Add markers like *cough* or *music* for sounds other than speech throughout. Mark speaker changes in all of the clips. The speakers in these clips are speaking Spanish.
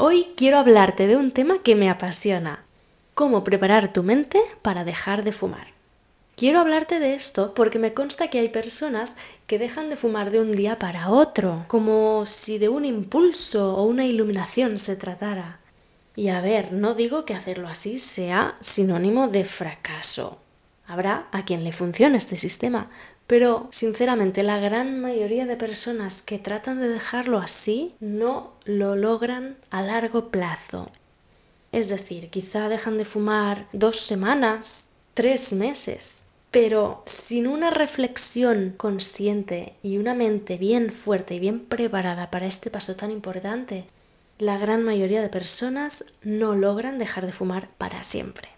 Speaker 1: Hoy quiero hablarte de un tema que me apasiona, cómo preparar tu mente para dejar de fumar. Quiero hablarte de esto porque me consta que hay personas que dejan de fumar de un día para otro, como si de un impulso o una iluminación se tratara. Y a ver, no digo que hacerlo así sea sinónimo de fracaso. Habrá a quien le funcione este sistema, pero sinceramente la gran mayoría de personas que tratan de dejarlo así no lo logran a largo plazo. Es decir, quizá dejan de fumar dos semanas, tres meses, pero sin una reflexión consciente y una mente bien fuerte y bien preparada para este paso tan importante, la gran mayoría de personas no logran dejar de fumar para siempre.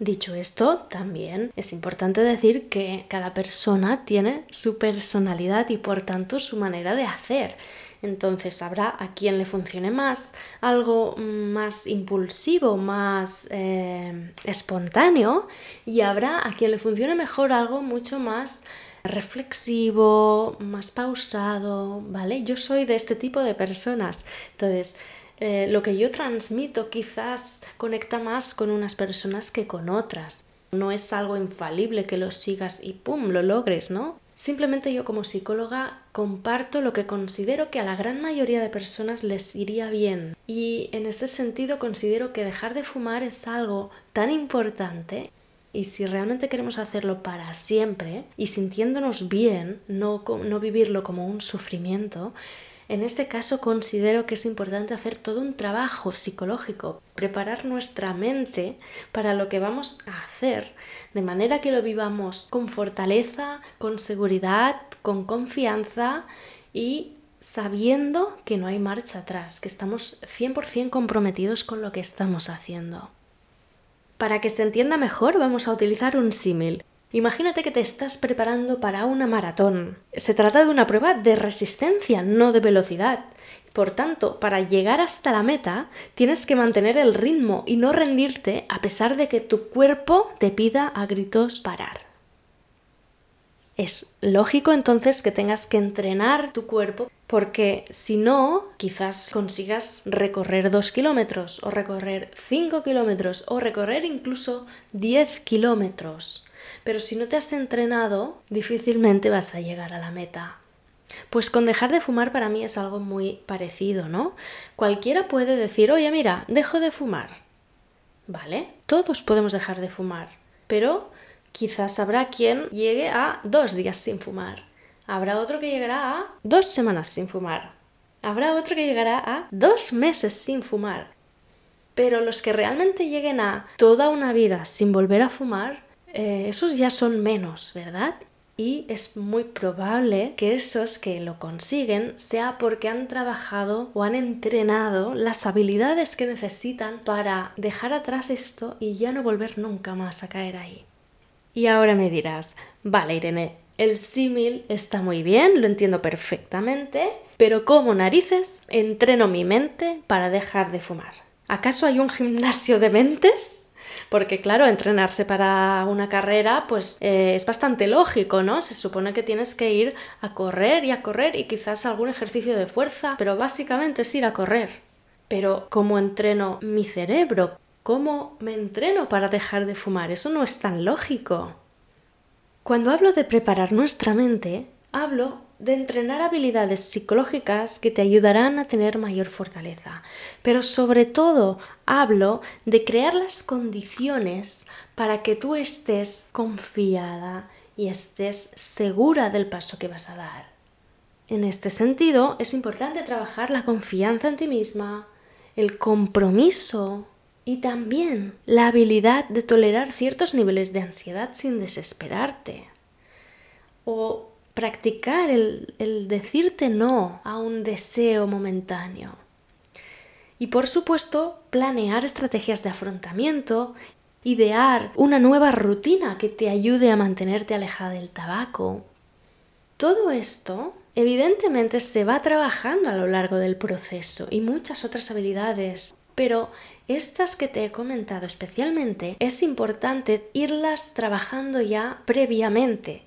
Speaker 1: Dicho esto, también es importante decir que cada persona tiene su personalidad y por tanto su manera de hacer. Entonces habrá a quien le funcione más algo más impulsivo, más eh, espontáneo y habrá a quien le funcione mejor algo mucho más reflexivo, más pausado, ¿vale? Yo soy de este tipo de personas. Entonces, eh, lo que yo transmito quizás conecta más con unas personas que con otras. No es algo infalible que lo sigas y ¡pum! lo logres, ¿no? Simplemente yo como psicóloga comparto lo que considero que a la gran mayoría de personas les iría bien. Y en ese sentido considero que dejar de fumar es algo tan importante y si realmente queremos hacerlo para siempre y sintiéndonos bien, no, no vivirlo como un sufrimiento, en ese caso considero que es importante hacer todo un trabajo psicológico, preparar nuestra mente para lo que vamos a hacer, de manera que lo vivamos con fortaleza, con seguridad, con confianza y sabiendo que no hay marcha atrás, que estamos 100% comprometidos con lo que estamos haciendo. Para que se entienda mejor vamos a utilizar un símil. Imagínate que te estás preparando para una maratón. Se trata de una prueba de resistencia, no de velocidad. Por tanto, para llegar hasta la meta, tienes que mantener el ritmo y no rendirte a pesar de que tu cuerpo te pida a gritos parar. Es lógico entonces que tengas que entrenar tu cuerpo porque si no, quizás consigas recorrer 2 kilómetros o recorrer 5 kilómetros o recorrer incluso 10 kilómetros pero si no te has entrenado, difícilmente vas a llegar a la meta. Pues con dejar de fumar para mí es algo muy parecido, ¿no? Cualquiera puede decir, oye, mira, dejo de fumar. ¿Vale? Todos podemos dejar de fumar, pero quizás habrá quien llegue a dos días sin fumar. Habrá otro que llegará a dos semanas sin fumar. Habrá otro que llegará a dos meses sin fumar. Pero los que realmente lleguen a toda una vida sin volver a fumar, eh, esos ya son menos, ¿verdad? Y es muy probable que esos que lo consiguen sea porque han trabajado o han entrenado las habilidades que necesitan para dejar atrás esto y ya no volver nunca más a caer ahí. Y ahora me dirás, vale Irene, el símil está muy bien, lo entiendo perfectamente, pero ¿cómo narices entreno mi mente para dejar de fumar? ¿Acaso hay un gimnasio de mentes? Porque claro, entrenarse para una carrera pues eh, es bastante lógico, ¿no? Se supone que tienes que ir a correr y a correr y quizás algún ejercicio de fuerza, pero básicamente es ir a correr. Pero ¿cómo entreno mi cerebro? ¿Cómo me entreno para dejar de fumar? Eso no es tan lógico. Cuando hablo de preparar nuestra mente, hablo de entrenar habilidades psicológicas que te ayudarán a tener mayor fortaleza. Pero sobre todo hablo de crear las condiciones para que tú estés confiada y estés segura del paso que vas a dar. En este sentido, es importante trabajar la confianza en ti misma, el compromiso y también la habilidad de tolerar ciertos niveles de ansiedad sin desesperarte. O practicar el, decirte no a un deseo momentáneo. Y por supuesto, planear estrategias de afrontamiento, idear una nueva rutina que te ayude a mantenerte alejada del tabaco. Todo esto evidentemente se va trabajando a lo largo del proceso y muchas otras habilidades, pero estas que te he comentado especialmente es importante irlas trabajando ya previamente,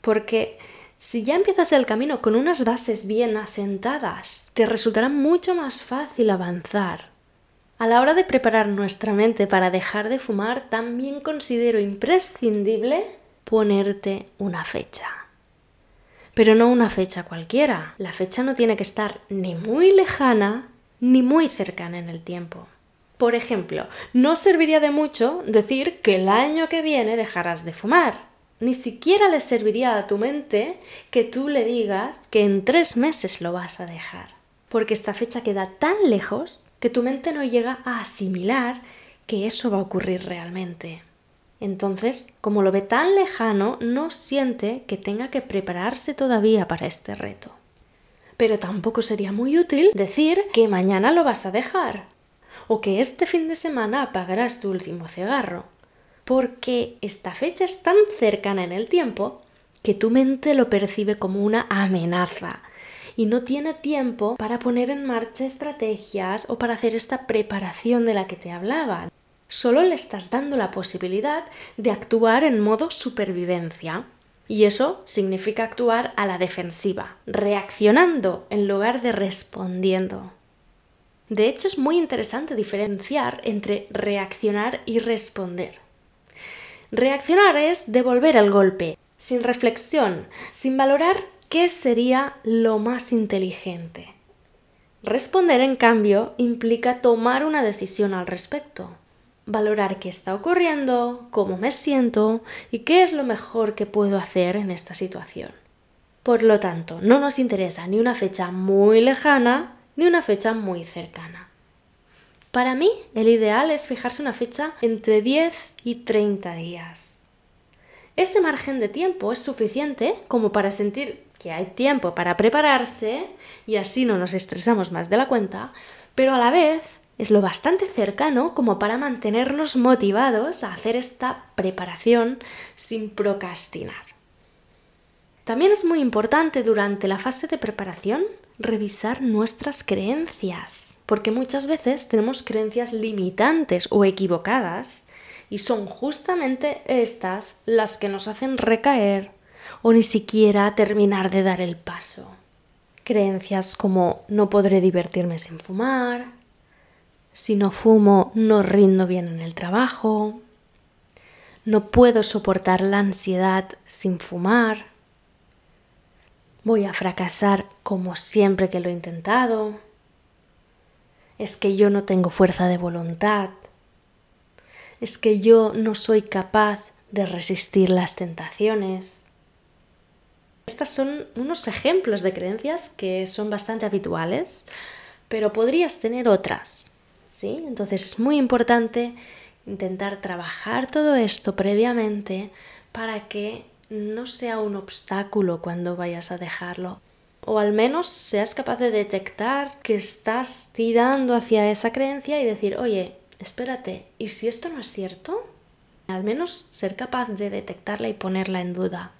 Speaker 1: porque si ya empiezas el camino con unas bases bien asentadas, te resultará mucho más fácil avanzar. A la hora de preparar nuestra mente para dejar de fumar, también considero imprescindible ponerte una fecha. Pero no una fecha cualquiera. La fecha no tiene que estar ni muy lejana ni muy cercana en el tiempo. Por ejemplo, no serviría de mucho decir que el año que viene dejarás de fumar. Ni siquiera le serviría a tu mente que tú le digas que en tres meses lo vas a dejar. Porque esta fecha queda tan lejos que tu mente no llega a asimilar que eso va a ocurrir realmente. Entonces, como lo ve tan lejano, no siente que tenga que prepararse todavía para este reto. Pero tampoco sería muy útil decir que mañana lo vas a dejar o que este fin de semana apagarás tu último cigarro, porque esta fecha es tan cercana en el tiempo que tu mente lo percibe como una amenaza y no tiene tiempo para poner en marcha estrategias o para hacer esta preparación de la que te hablaba. Solo le estás dando la posibilidad de actuar en modo supervivencia. Y eso significa actuar a la defensiva, reaccionando en lugar de respondiendo. De hecho, es muy interesante diferenciar entre reaccionar y responder. Reaccionar es devolver el golpe, sin reflexión, sin valorar qué sería lo más inteligente. Responder, en cambio, implica tomar una decisión al respecto, valorar qué está ocurriendo, cómo me siento y qué es lo mejor que puedo hacer en esta situación. Por lo tanto, no nos interesa ni una fecha muy lejana ni una fecha muy cercana. Para mí, el ideal es fijarse una fecha entre 10 y 30 días. Ese margen de tiempo es suficiente como para sentir que hay tiempo para prepararse y así no nos estresamos más de la cuenta, pero a la vez es lo bastante cercano como para mantenernos motivados a hacer esta preparación sin procrastinar. También es muy importante durante la fase de preparación revisar nuestras creencias, porque muchas veces tenemos creencias limitantes o equivocadas y son justamente estas las que nos hacen recaer o ni siquiera terminar de dar el paso. Creencias como no podré divertirme sin fumar, si no fumo no rindo bien en el trabajo, no puedo soportar la ansiedad sin fumar, voy a fracasar como siempre que lo he intentado, es que yo no tengo fuerza de voluntad, es que yo no soy capaz de resistir las tentaciones. Estas son unos ejemplos de creencias que son bastante habituales, pero podrías tener otras. ¿sí? Entonces es muy importante intentar trabajar todo esto previamente para que no sea un obstáculo cuando vayas a dejarlo. O al menos seas capaz de detectar que estás tirando hacia esa creencia y decir, oye, espérate, ¿y si esto no es cierto? Al menos ser capaz de detectarla y ponerla en duda.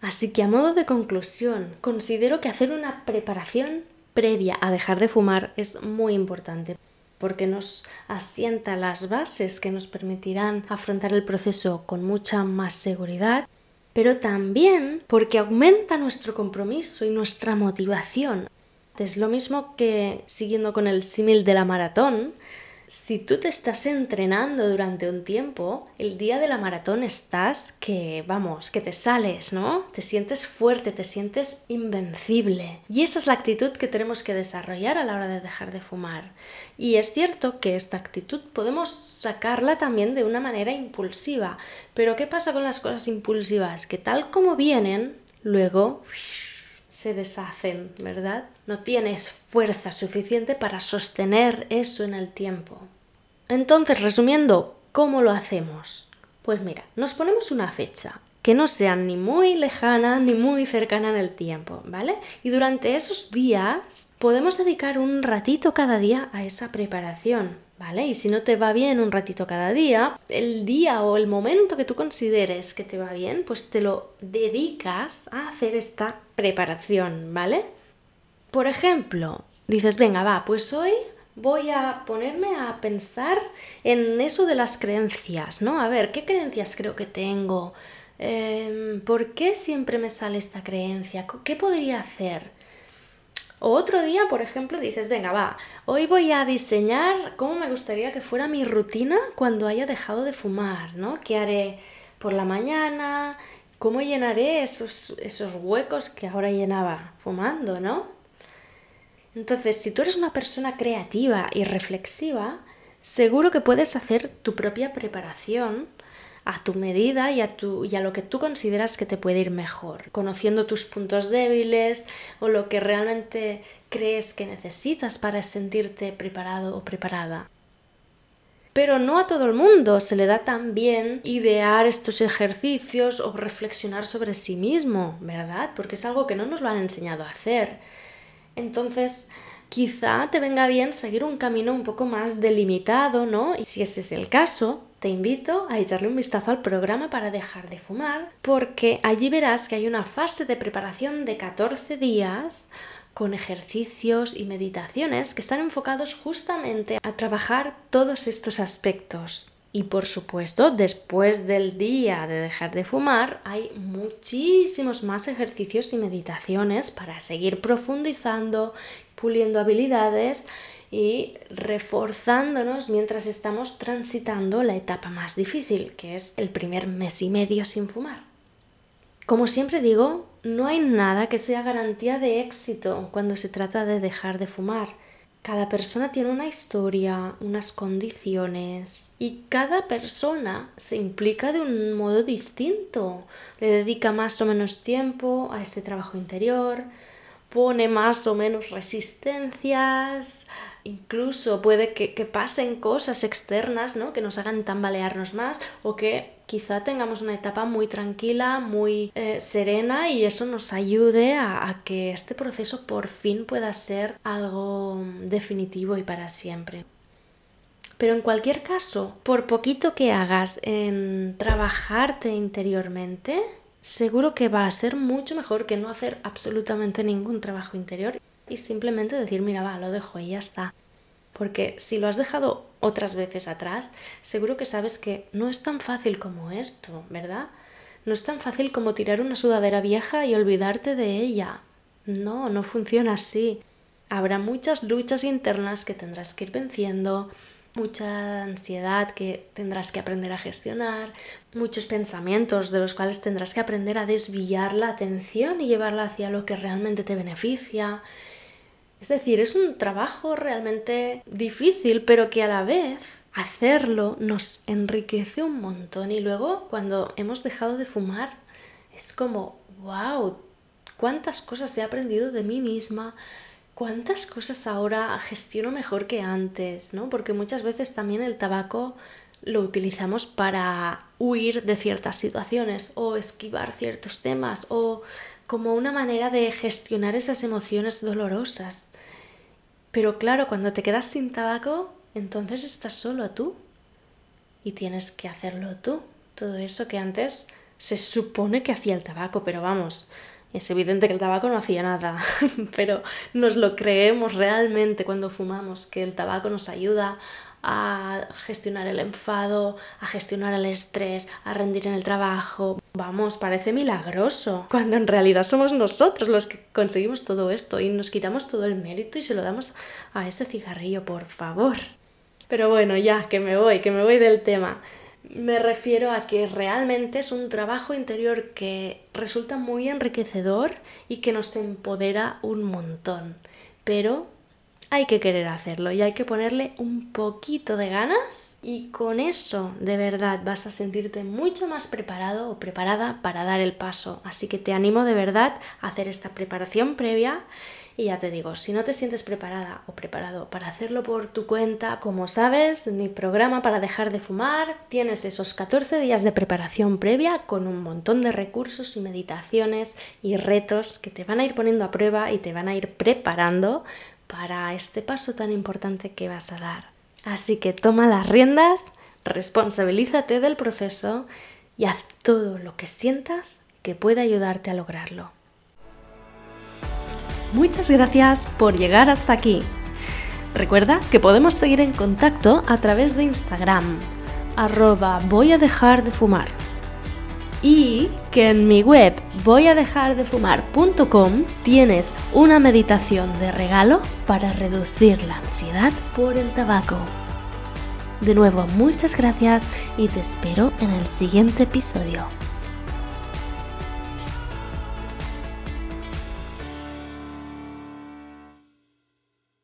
Speaker 1: Así que a modo de conclusión, considero que hacer una preparación previa a dejar de fumar es muy importante porque nos asienta las bases que nos permitirán afrontar el proceso con mucha más seguridad, pero también porque aumenta nuestro compromiso y nuestra motivación. Es lo mismo que, siguiendo con el símil de la maratón, si tú te estás entrenando durante un tiempo, el día de la maratón estás que, vamos, que te sales, ¿no? Te sientes fuerte, te sientes invencible. Y esa es la actitud que tenemos que desarrollar a la hora de dejar de fumar. Y es cierto que esta actitud podemos sacarla también de una manera impulsiva. Pero ¿qué pasa con las cosas impulsivas? Que tal como vienen, luego se deshacen, ¿verdad? No tienes fuerza suficiente para sostener eso en el tiempo. Entonces, resumiendo, ¿cómo lo hacemos? Pues mira, nos ponemos una fecha que no sean ni muy lejanas ni muy cercanas en el tiempo, ¿vale? Y durante esos días podemos dedicar un ratito cada día a esa preparación, ¿vale? Y si no te va bien un ratito cada día, el día o el momento que tú consideres que te va bien, pues te lo dedicas a hacer esta preparación, ¿vale? Por ejemplo, dices, venga, va, pues hoy voy a ponerme a pensar en eso de las creencias, ¿no? A ver, ¿qué creencias creo que tengo? Em, ¿Por qué siempre me sale esta creencia? ¿Qué podría hacer? O otro día, por ejemplo, dices, venga, va, hoy voy a diseñar cómo me gustaría que fuera mi rutina cuando haya dejado de fumar, ¿no? ¿Qué haré por la mañana? ¿Cómo llenaré esos, esos huecos que ahora llenaba fumando, ¿no? Entonces, si tú eres una persona creativa y reflexiva, seguro que puedes hacer tu propia preparación a tu medida y a, tu, y a lo que tú consideras que te puede ir mejor, conociendo tus puntos débiles o lo que realmente crees que necesitas para sentirte preparado o preparada. Pero no a todo el mundo se le da tan bien idear estos ejercicios o reflexionar sobre sí mismo, ¿verdad? Porque es algo que no nos lo han enseñado a hacer. Entonces, quizá te venga bien seguir un camino un poco más delimitado, ¿no? Y si ese es el caso, te invito a echarle un vistazo al programa para dejar de fumar, porque allí verás que hay una fase de preparación de 14 días con ejercicios y meditaciones que están enfocados justamente a trabajar todos estos aspectos. Y por supuesto, después del día de dejar de fumar, hay muchísimos más ejercicios y meditaciones para seguir profundizando, puliendo habilidades y reforzándonos mientras estamos transitando la etapa más difícil, que es el primer mes y medio sin fumar. Como siempre digo, no hay nada que sea garantía de éxito cuando se trata de dejar de fumar. Cada persona tiene una historia, unas condiciones y cada persona se implica de un modo distinto. Le dedica más o menos tiempo a este trabajo interior, pone más o menos resistencias, incluso puede que, pasen cosas externas ¿no? que nos hagan tambalearnos más o que quizá tengamos una etapa muy tranquila, muy eh, serena y eso nos ayude a que este proceso por fin pueda ser algo definitivo y para siempre. Pero en cualquier caso, por poquito que hagas en trabajarte interiormente, seguro que va a ser mucho mejor que no hacer absolutamente ningún trabajo interior y simplemente decir, mira, va, lo dejo y ya está. Porque si lo has dejado otras veces atrás, seguro que sabes que no es tan fácil como esto, ¿verdad? No es tan fácil como tirar una sudadera vieja y olvidarte de ella. No, no funciona así. Habrá muchas luchas internas que tendrás que ir venciendo, mucha ansiedad que tendrás que aprender a gestionar, muchos pensamientos de los cuales tendrás que aprender a desviar la atención y llevarla hacia lo que realmente te beneficia. Es decir, es un trabajo realmente difícil, pero que a la vez hacerlo nos enriquece un montón y luego cuando hemos dejado de fumar es como, wow, cuántas cosas he aprendido de mí misma, cuántas cosas ahora gestiono mejor que antes, ¿no? Porque muchas veces también el tabaco lo utilizamos para huir de ciertas situaciones o esquivar ciertos temas o como una manera de gestionar esas emociones dolorosas. Pero claro, cuando te quedas sin tabaco, entonces estás solo tú y tienes que hacerlo tú. Todo eso que antes se supone que hacía el tabaco, pero vamos, es evidente que el tabaco no hacía nada, *laughs* pero nos lo creemos realmente cuando fumamos, que el tabaco nos ayuda a gestionar el enfado, a gestionar el estrés, a rendir en el trabajo. Vamos, parece milagroso, cuando en realidad somos nosotros los que conseguimos todo esto y nos quitamos todo el mérito y se lo damos a ese cigarrillo, por favor. Pero bueno, ya, que me voy, que me voy del tema. Me refiero a que realmente es un trabajo interior que resulta muy enriquecedor y que nos empodera un montón. Pero hay que querer hacerlo y hay que ponerle un poquito de ganas y con eso de verdad vas a sentirte mucho más preparado o preparada para dar el paso. Así que te animo de verdad a hacer esta preparación previa Y ya te digo, si no te sientes preparada o preparado para hacerlo por tu cuenta, como sabes, mi programa para dejar de fumar tienes esos 14 días de preparación previa con un montón de recursos y meditaciones y retos que te van a ir poniendo a prueba y te van a ir preparando para este paso tan importante que vas a dar. Así que toma las riendas, responsabilízate del proceso y haz todo lo que sientas que pueda ayudarte a lograrlo. Muchas gracias por llegar hasta aquí. Recuerda que podemos seguir en contacto a través de Instagram, arroba voy a dejar de fumar. Y que en mi web voyadejardefumar.com tienes una meditación de regalo para reducir la ansiedad por el tabaco. De nuevo, muchas gracias y te espero en el siguiente episodio.